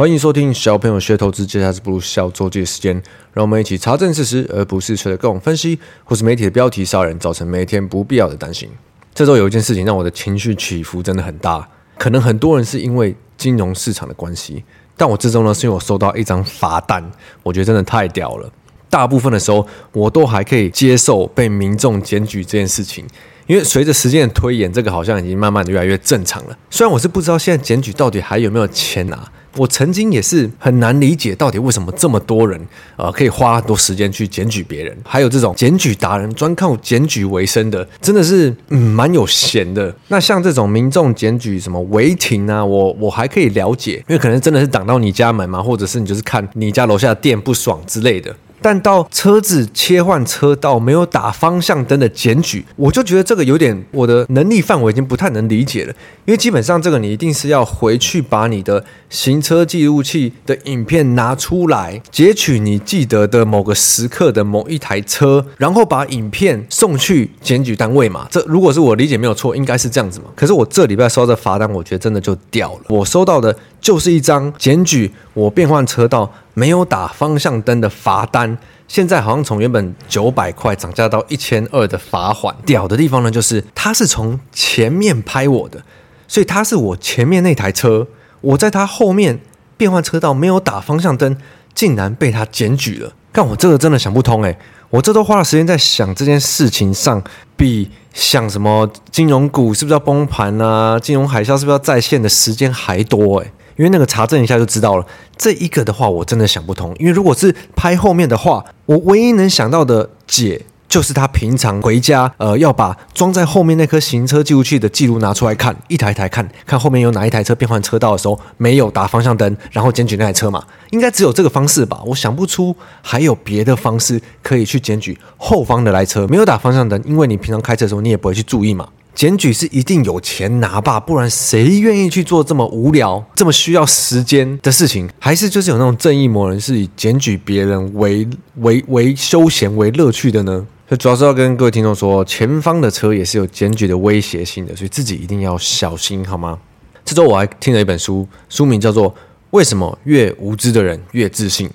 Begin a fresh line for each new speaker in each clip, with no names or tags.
欢迎收听小朋友学投资，接下来是不如小周记的时间，让我们一起查证事实，而不是随着各种分析或是媒体的标题杀人，造成每一天不必要的担心。这周有一件事情让我的情绪起伏真的很大，可能很多人是因为金融市场的关系，但我这周呢是因为我收到一张罚单，我觉得真的太屌了。大部分的时候我都还可以接受被民众检举这件事情，因为随着时间的推演，这个好像已经慢慢的越来越正常了。虽然我是不知道现在检举到底还有没有钱拿。我曾经也是很难理解，到底为什么这么多人，呃，可以花很多时间去检举别人，还有这种检举达人，专靠检举为生的，真的是嗯蛮有闲的。那像这种民众检举什么违停啊，我我还可以了解，因为可能真的是挡到你家门嘛，或者是你就是看你家楼下的店不爽之类的。但到车子切换车道没有打方向灯的检举，我就觉得这个有点我的能力范围已经不太能理解了。因为基本上这个你一定是要回去把你的行车记录器的影片拿出来，截取你记得的某个时刻的某一台车，然后把影片送去检举单位嘛。这如果是我理解没有错，应该是这样子嘛。可是我这礼拜收到罚单，我觉得真的就掉了。我收到的就是一张检举我变换车道。没有打方向灯的罚单，现在好像从原本九百块涨价到一千二的罚款。屌的地方呢，就是他是从前面拍我的，所以他是我前面那台车，我在他后面变换车道没有打方向灯，竟然被他检举了。但我这个真的想不通诶，我这都花了时间在想这件事情上，比想什么金融股是不是要崩盘啊，金融海啸是不是要再现的时间还多诶。因为那个查证一下就知道了，这一个的话我真的想不通。因为如果是拍后面的话，我唯一能想到的解就是他平常回家，呃，要把装在后面那颗行车记录器的记录拿出来看，一台一台看，看后面有哪一台车变换车道的时候没有打方向灯，然后检举那台车嘛。应该只有这个方式吧？我想不出还有别的方式可以去检举后方的来车没有打方向灯，因为你平常开车的时候你也不会去注意嘛。检举是一定有钱拿吧，不然谁愿意去做这么无聊、这么需要时间的事情？还是就是有那种正义魔人是以检举别人为为为休闲为乐趣的呢？所以主要是要跟各位听众说，前方的车也是有检举的威胁性的，所以自己一定要小心，好吗？这周我还听了一本书，书名叫做《为什么越无知的人越自信》。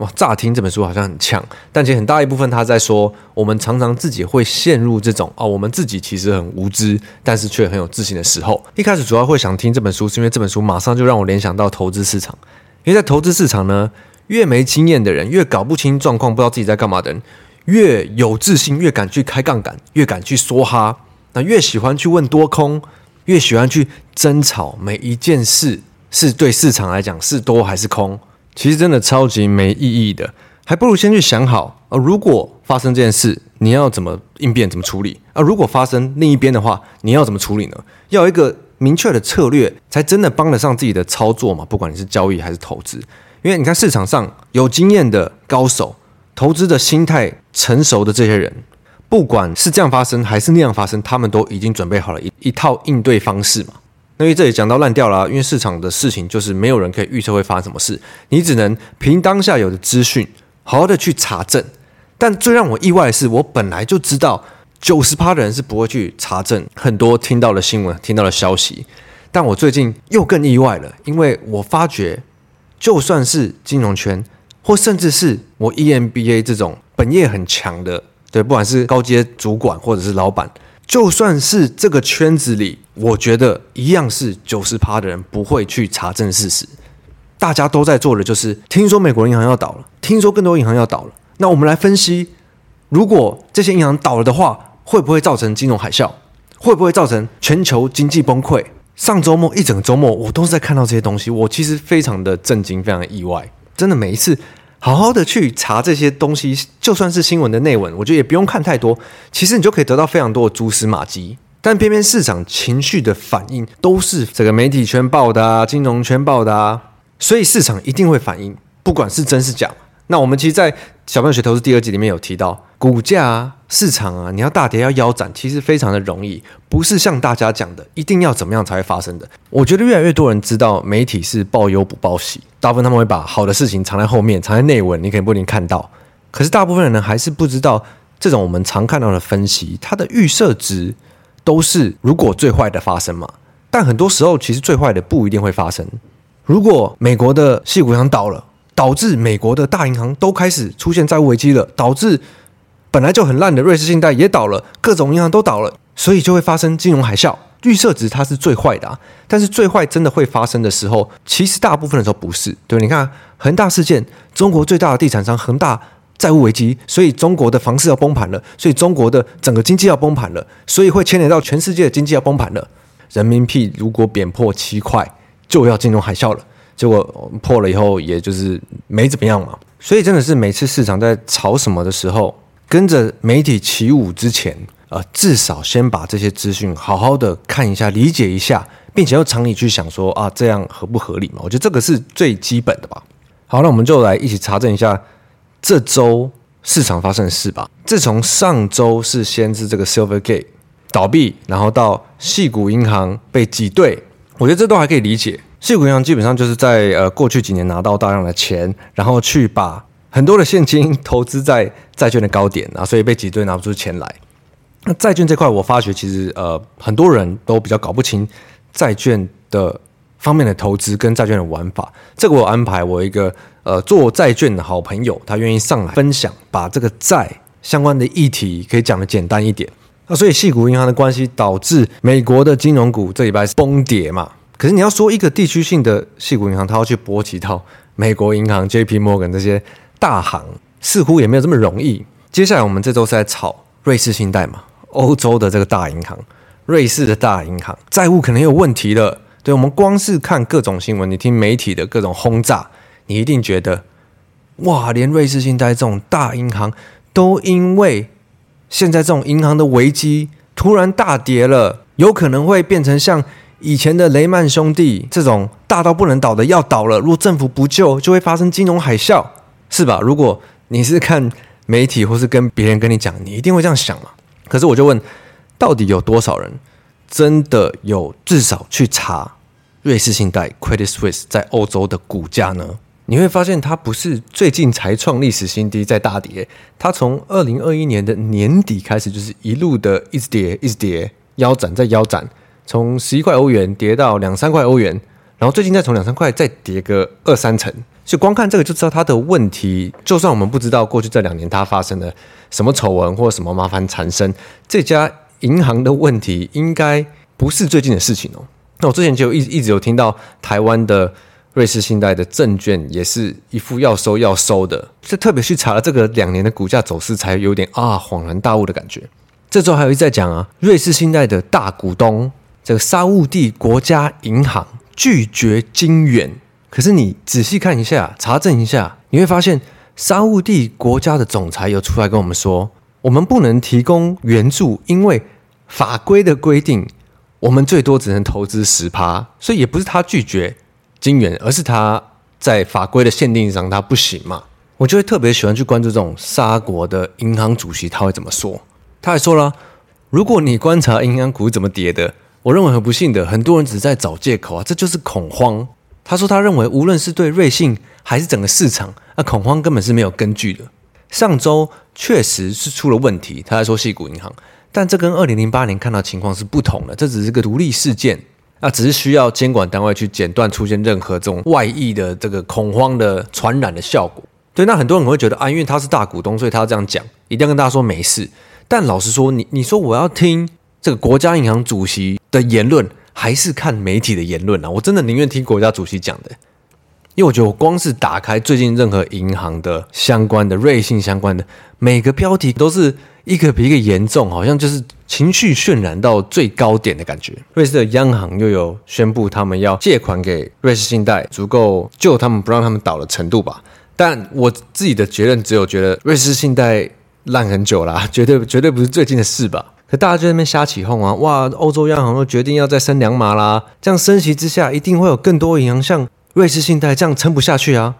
哇，乍听这本书好像很呛，但其实很大一部分他在说，我们常常自己会陷入这种哦，我们自己其实很无知，但是却很有自信的时候。一开始主要会想听这本书，是因为这本书马上就让我联想到投资市场，因为在投资市场呢，越没经验的人，越搞不清状况，不知道自己在干嘛的人，越有自信，越敢去开杠杆，越敢去梭哈，那越喜欢去问多空，越喜欢去争吵每一件事是对市场来讲是多还是空。其实真的超级没意义的，还不如先去想好啊，如果发生这件事，你要怎么应变、怎么处理啊？如果发生另一边的话，你要怎么处理呢？要一个明确的策略，才真的帮得上自己的操作嘛。不管你是交易还是投资，因为你看市场上有经验的高手、投资的心态成熟的这些人，不管是这样发生还是那样发生，他们都已经准备好了一一套应对方式嘛。因为这里讲到烂掉了，因为市场的事情就是没有人可以预测会发生什么事，你只能凭当下有的资讯，好好的去查证。但最让我意外的是，我本来就知道九十趴的人是不会去查证很多听到的新闻、听到的消息。但我最近又更意外了，因为我发觉，就算是金融圈，或甚至是我 EMBA 这种本业很强的，对，不管是高阶主管或者是老板。就算是这个圈子里，我觉得一样是九十趴的人不会去查证事实。大家都在做的就是，听说美国银行要倒了，听说更多银行要倒了。那我们来分析，如果这些银行倒了的话，会不会造成金融海啸？会不会造成全球经济崩溃？上周末一整个周末，我都是在看到这些东西，我其实非常的震惊，非常的意外。真的每一次。好好的去查这些东西，就算是新闻的内文，我觉得也不用看太多。其实你就可以得到非常多的蛛丝马迹。但偏偏市场情绪的反应都是这个媒体圈报的啊，金融圈报的啊，所以市场一定会反应，不管是真是假。那我们其实，在小朋友学投资第二集里面有提到，股价啊、市场啊，你要大跌要腰斩，其实非常的容易，不是像大家讲的一定要怎么样才会发生的。我觉得越来越多人知道媒体是报忧不报喜，大部分他们会把好的事情藏在后面，藏在内文，你可能不一定看到。可是大部分人呢，还是不知道这种我们常看到的分析，它的预设值都是如果最坏的发生嘛。但很多时候，其实最坏的不一定会发生。如果美国的矽谷银行倒了，导致美国的大银行都开始出现债务危机了，导致本来就很烂的瑞士信贷也倒了，各种银行都倒了，所以就会发生金融海啸。预设值它是最坏的啊，但是最坏真的会发生的时候，其实大部分的时候不是。对，你看恒大事件，中国最大的地产商恒大债务危机，所以中国的房市要崩盘了，所以中国的整个经济要崩盘了，所以会牵连到全世界的经济要崩盘了。人民币如果贬破七块，就要金融海啸了。结果破了以后，也就是没怎么样嘛。所以真的是每次市场在炒什么的时候，跟着媒体起舞之前，呃，至少先把这些资讯好好的看一下、理解一下，并且用常理去想说啊，这样合不合理嘛？我觉得这个是最基本的吧。好，那我们就来一起查证一下这周市场发生的事吧。自从上周是先是这个 Silvergate 倒闭，然后到细谷银行被挤兑，我觉得这都还可以理解。细谷银行基本上就是在呃过去几年拿到大量的钱，然后去把很多的现金投资在债券的高点啊，所以被挤兑拿不出钱来。那债券这块，我发觉其实呃很多人都比较搞不清债券的方面的投资跟债券的玩法。这个我安排我一个呃做债券的好朋友，他愿意上来分享，把这个债相关的议题可以讲得简单一点。那所以系股银行的关系导致美国的金融股这礼拜是崩跌嘛。可是你要说一个地区性的系股银行，它要去波及到美国银行、J P Morgan 这些大行，似乎也没有这么容易。接下来我们这周是在炒瑞士信贷嘛，欧洲的这个大银行，瑞士的大银行债务可能有问题了。对，我们光是看各种新闻，你听媒体的各种轰炸，你一定觉得哇，连瑞士信贷这种大银行都因为现在这种银行的危机突然大跌了，有可能会变成像。以前的雷曼兄弟这种大到不能倒的要倒了，如果政府不救，就会发生金融海啸，是吧？如果你是看媒体或是跟别人跟你讲，你一定会这样想嘛。可是我就问，到底有多少人真的有至少去查瑞士信贷 Credit Suisse 在欧洲的股价呢？你会发现它不是最近才创历史新低在大跌，它从二零二一年的年底开始就是一路的一直跌，一直跌，腰斩再腰斩。从十一块欧元跌到两三块欧元，然后最近再从两三块再跌个二三成，所以光看这个就知道它的问题。就算我们不知道过去这两年它发生了什么丑闻或什么麻烦产生，这家银行的问题应该不是最近的事情哦。那我之前就一一直有听到台湾的瑞士信贷的证券也是一副要收要收的，就特别去查了这个两年的股价走势，才有点啊恍然大悟的感觉。这周还有一再讲啊，瑞士信贷的大股东。这个沙乌地国家银行拒绝金援，可是你仔细看一下，查证一下，你会发现沙乌地国家的总裁有出来跟我们说，我们不能提供援助，因为法规的规定，我们最多只能投资十趴，所以也不是他拒绝金元，而是他在法规的限定上他不行嘛。我就会特别喜欢去关注这种沙国的银行主席他会怎么说，他还说了，如果你观察银行股怎么跌的。我认为很不幸的，很多人只是在找借口啊，这就是恐慌。他说，他认为无论是对瑞信还是整个市场，那恐慌根本是没有根据的。上周确实是出了问题，他在说矽谷银行，但这跟二零零八年看到情况是不同的，这只是个独立事件，那只是需要监管单位去剪断出现任何这种外溢的这个恐慌的传染的效果。对，那很多人会觉得啊，因为他是大股东，所以他要这样讲，一定要跟大家说没事。但老实说，你你说我要听。这个国家银行主席的言论，还是看媒体的言论啊？我真的宁愿听国家主席讲的，因为我觉得我光是打开最近任何银行的相关的、瑞信相关的每个标题，都是一个比一个严重，好像就是情绪渲染到最高点的感觉。瑞士的央行又有宣布，他们要借款给瑞士信贷，足够救他们不让他们倒的程度吧？但我自己的结论只有觉得瑞士信贷烂很久啦，绝对绝对不是最近的事吧？可大家就在那边瞎起哄啊！哇，欧洲央行都决定要再升两码啦！这样升息之下，一定会有更多银行像瑞士信贷这样撑不下去啊！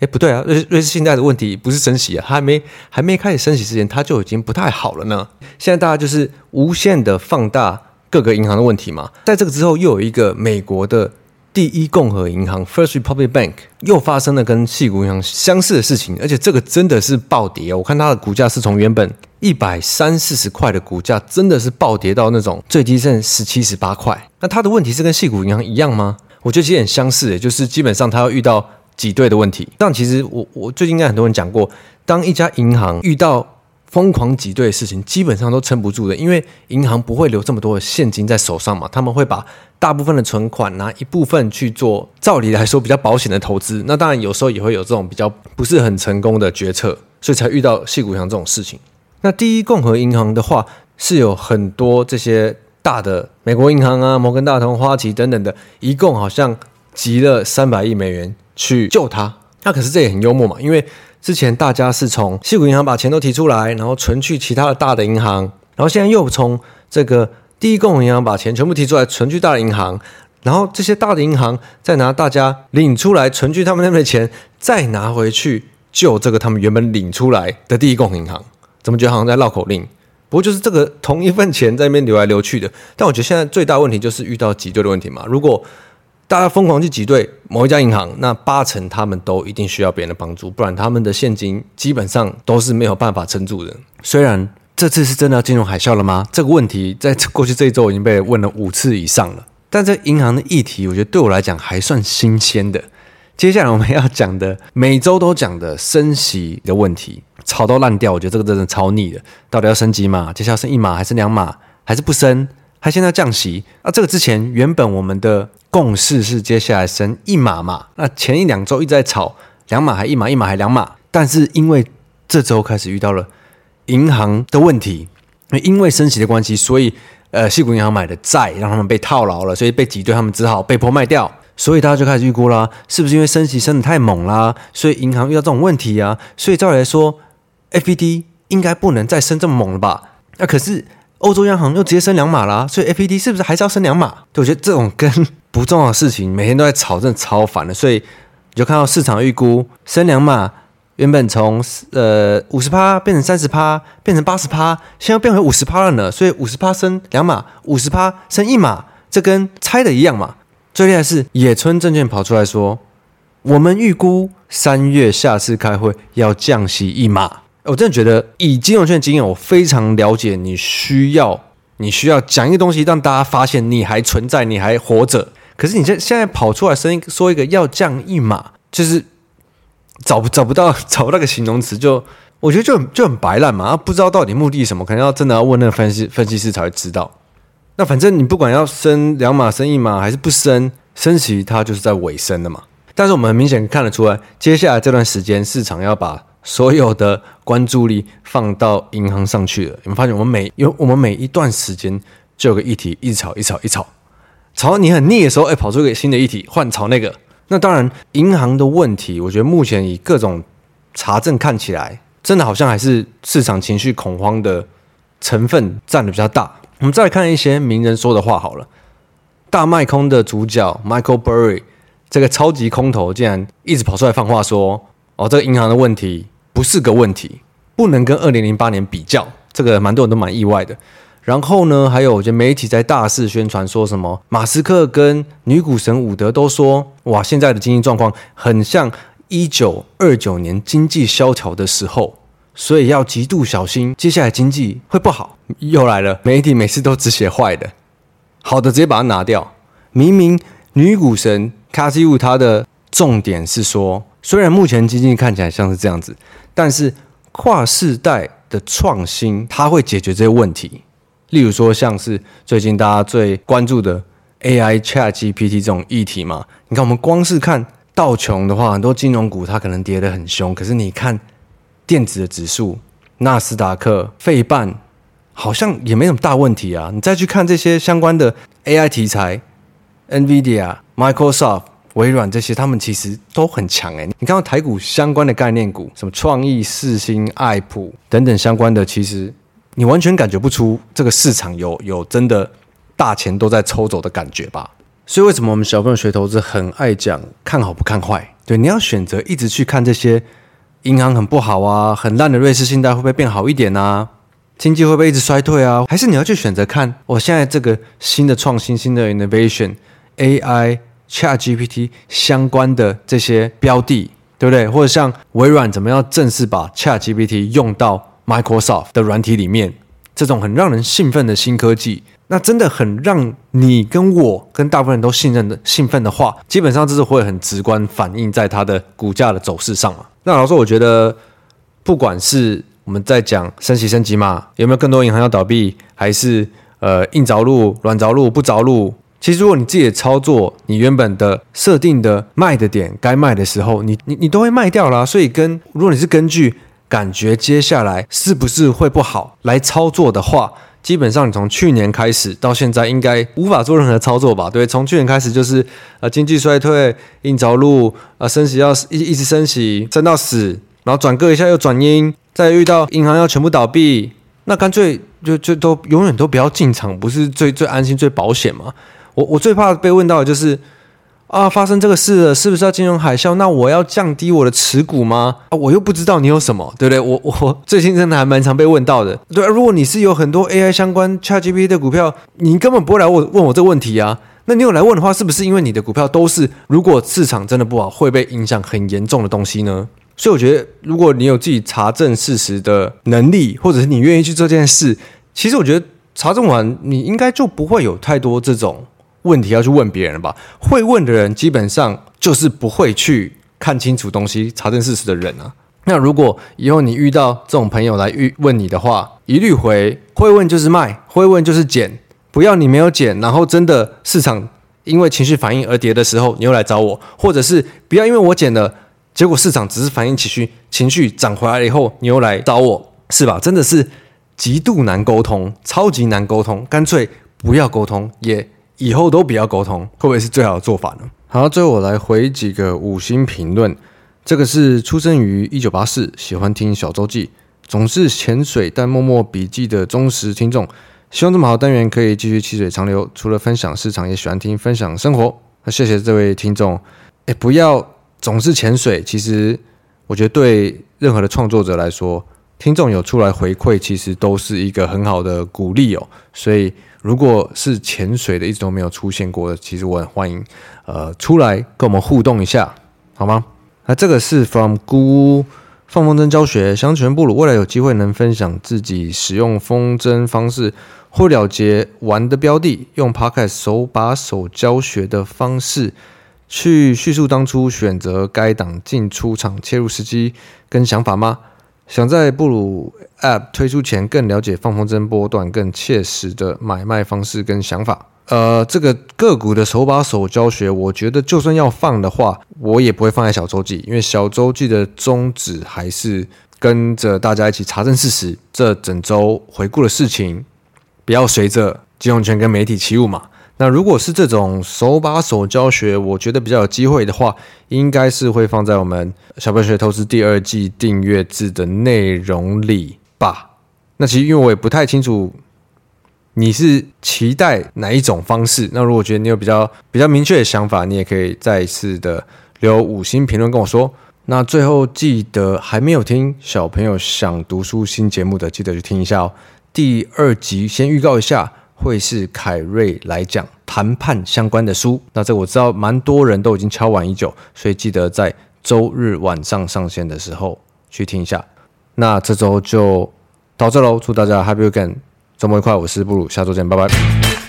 诶，不对啊，瑞瑞士信贷的问题不是升息啊，它还没还没开始升息之前，它就已经不太好了呢。现在大家就是无限的放大各个银行的问题嘛。在这个之后，又有一个美国的。第一共和银行 （First Republic Bank） 又发生了跟矽谷银行相似的事情，而且这个真的是暴跌。我看它的股价是从原本一百三四十块的股价，真的是暴跌到那种最低剩十七十八块。那它的问题是跟矽谷银行一样吗？我觉得其实很相似，就是基本上他要遇到挤兑的问题。但其实我我最近应该很多人讲过，当一家银行遇到疯狂挤兑的事情，基本上都撑不住的，因为银行不会留这么多的现金在手上嘛，他们会把大部分的存款拿一部分去做，照理来说比较保险的投资。那当然有时候也会有这种比较不是很成功的决策，所以才遇到矽谷银行这种事情。那第一共和银行的话，是有很多这些大的美国银行啊，摩根大通、花旗等等的，一共好像集了三百亿美元去救它。那可是这也很幽默嘛，因为之前大家是从矽谷银行把钱都提出来，然后存去其他的大的银行，然后现在又从这个第一共和银行把钱全部提出来存去大的银行，然后这些大的银行再拿大家领出来存去他们那边的钱，再拿回去救这个他们原本领出来的第一共和银行。怎么觉得好像在绕口令？不过就是这个同一份钱在那边流来流去的。但我觉得现在最大问题就是遇到挤兑的问题嘛。如果大家疯狂去挤兑某一家银行，那八成他们都一定需要别人的帮助，不然他们的现金基本上都是没有办法撑住的。虽然这次是真的要金融海啸了吗？这个问题在过去这一周已经被问了五次以上了。但这银行的议题，我觉得对我来讲还算新鲜的。接下来我们要讲的，每周都讲的升息的问题，吵到烂掉。我觉得这个真的超腻的。到底要升几码？接下来升一码还是两码？还是不升？还现在降息？那这个之前原本我们的。共识是接下来升一码嘛？那前一两周一直在吵两码还一码，一码还两码。但是因为这周开始遇到了银行的问题，因为升息的关系，所以呃，矽谷银行买的债让他们被套牢了，所以被挤兑，他们只好被迫卖掉。所以大家就开始预估啦，是不是因为升息升的太猛啦？所以银行遇到这种问题啊？所以照理来说，FED 应该不能再升这么猛了吧？那可是欧洲央行又直接升两码啦，所以 FED 是不是还是要升两码？对，我觉得这种跟不重要的事情，每天都在吵，真的超烦的。所以你就看到市场预估升两码，原本从呃五十趴变成三十趴，变成八十趴，现在变回五十趴了呢。所以五十趴升两码，五十趴升一码，这跟猜的一样嘛。最厉害是野村证券跑出来说，我们预估三月下次开会要降息一码。我真的觉得以金融圈经验，我非常了解你需要你需要讲一个东西，让大家发现你还存在，你还活着。可是你现现在跑出来声音说一个要降一码，就是找不找不到找不到个形容词，就我觉得就很就很白烂嘛，不知道到底目的什么，可能要真的要问那个分析分析师才会知道。那反正你不管要升两码升一码还是不升，升息它就是在尾声的嘛。但是我们很明显看得出来，接下来这段时间市场要把所有的关注力放到银行上去了。你们发现我们每有我们每一段时间就有个议题一吵一吵一吵。炒到你很腻的时候，哎，跑出一个新的议题，换炒那个。那当然，银行的问题，我觉得目前以各种查证看起来，真的好像还是市场情绪恐慌的成分占的比较大。我们再来看一些名人说的话好了。大卖空的主角 Michael Burry 这个超级空头，竟然一直跑出来放话说：“哦，这个银行的问题不是个问题，不能跟二零零八年比较。”这个蛮多人都蛮意外的。然后呢，还有我觉得媒体在大肆宣传说什么，马斯克跟女股神伍德都说，哇，现在的经济状况很像一九二九年经济萧条的时候，所以要极度小心，接下来经济会不好。又来了，媒体每次都只写坏的，好的直接把它拿掉。明明女股神卡西乌她的重点是说，虽然目前经济看起来像是这样子，但是跨世代的创新，它会解决这些问题。例如说，像是最近大家最关注的 AI ChatGPT 这种议题嘛，你看我们光是看道琼的话，很多金融股它可能跌得很凶，可是你看电子的指数，纳斯达克、费半，好像也没什么大问题啊。你再去看这些相关的 AI 题材，NVIDIA、Microsoft、微软这些，他们其实都很强诶。你看到台股相关的概念股，什么创意、四星、爱普等等相关的，其实。你完全感觉不出这个市场有有真的大钱都在抽走的感觉吧？所以为什么我们小朋友学投资很爱讲看好不看坏？对，你要选择一直去看这些银行很不好啊，很烂的瑞士信贷会不会变好一点啊？经济会不会一直衰退啊？还是你要去选择看我现在这个新的创新、新的 innovation、AI、ChatGPT 相关的这些标的，对不对？或者像微软怎么样正式把 ChatGPT 用到？Microsoft 的软体里面，这种很让人兴奋的新科技，那真的很让你跟我跟大部分人都信任的兴奋的话，基本上这是会很直观反映在它的股价的走势上嘛。那老师，我觉得不管是我们在讲升息升级嘛，有没有更多银行要倒闭，还是呃硬着陆、软着陆、不着陆？其实如果你自己的操作，你原本的设定的卖的点该卖的时候，你你你都会卖掉啦。所以跟如果你是根据感觉接下来是不是会不好来操作的话，基本上你从去年开始到现在应该无法做任何操作吧？对，从去年开始就是呃经济衰退、硬着陆啊，升息要一一直升息升到死，然后转个一下又转阴，再遇到银行要全部倒闭，那干脆就就都永远都不要进场，不是最最安心、最保险吗？我我最怕被问到的就是。啊，发生这个事了，是不是要金融海啸？那我要降低我的持股吗？啊，我又不知道你有什么，对不对？我我最近真的还蛮常被问到的。对，如果你是有很多 AI 相关 ChatGPT 的股票，你根本不会来问问我这个问题啊。那你有来问的话，是不是因为你的股票都是如果市场真的不好会被影响很严重的东西呢？所以我觉得，如果你有自己查证事实的能力，或者是你愿意去做这件事，其实我觉得查证完，你应该就不会有太多这种。问题要去问别人了吧？会问的人基本上就是不会去看清楚东西、查证事实的人啊。那如果以后你遇到这种朋友来问你的话，一律回会问就是卖，会问就是减，不要你没有减，然后真的市场因为情绪反应而跌的时候，你又来找我，或者是不要因为我减了，结果市场只是反应情绪，情绪涨回来了以后，你又来找我，是吧？真的是极度难沟通，超级难沟通，干脆不要沟通也。以后都不要沟通，会不会是最好的做法呢？好，最后我来回几个五星评论。这个是出生于一九八四，喜欢听小周记，总是潜水但默默笔记的忠实听众。希望这么好的单元可以继续细水长流。除了分享市场，也喜欢听分享生活。那谢谢这位听众。诶，不要总是潜水。其实我觉得对任何的创作者来说，听众有出来回馈，其实都是一个很好的鼓励哦。所以。如果是潜水的，一直都没有出现过的，其实我很欢迎，呃，出来跟我们互动一下，好吗？那这个是 from 姑放风筝教学，乡全部鲁，未来有机会能分享自己使用风筝方式或了结玩的标的，用 Podcast 手把手教学的方式去叙述当初选择该档进出场切入时机跟想法吗？想在布鲁 App 推出前更了解放风筝波段更切实的买卖方式跟想法。呃，这个个股的手把手教学，我觉得就算要放的话，我也不会放在小周记，因为小周记的宗旨还是跟着大家一起查证事实，这整周回顾的事情，不要随着金融圈跟媒体起舞嘛。那如果是这种手把手教学，我觉得比较有机会的话，应该是会放在我们小白学投资第二季订阅制的内容里吧。那其实因为我也不太清楚你是期待哪一种方式。那如果觉得你有比较比较明确的想法，你也可以再一次的留五星评论跟我说。那最后记得还没有听小朋友想读书新节目的，记得去听一下哦。第二集先预告一下。会是凯瑞来讲谈判相关的书，那这我知道蛮多人都已经敲完已久，所以记得在周日晚上上线的时候去听一下。那这周就到这喽，祝大家 Happy Weekend，周末愉快，我是布鲁，下周见，拜拜。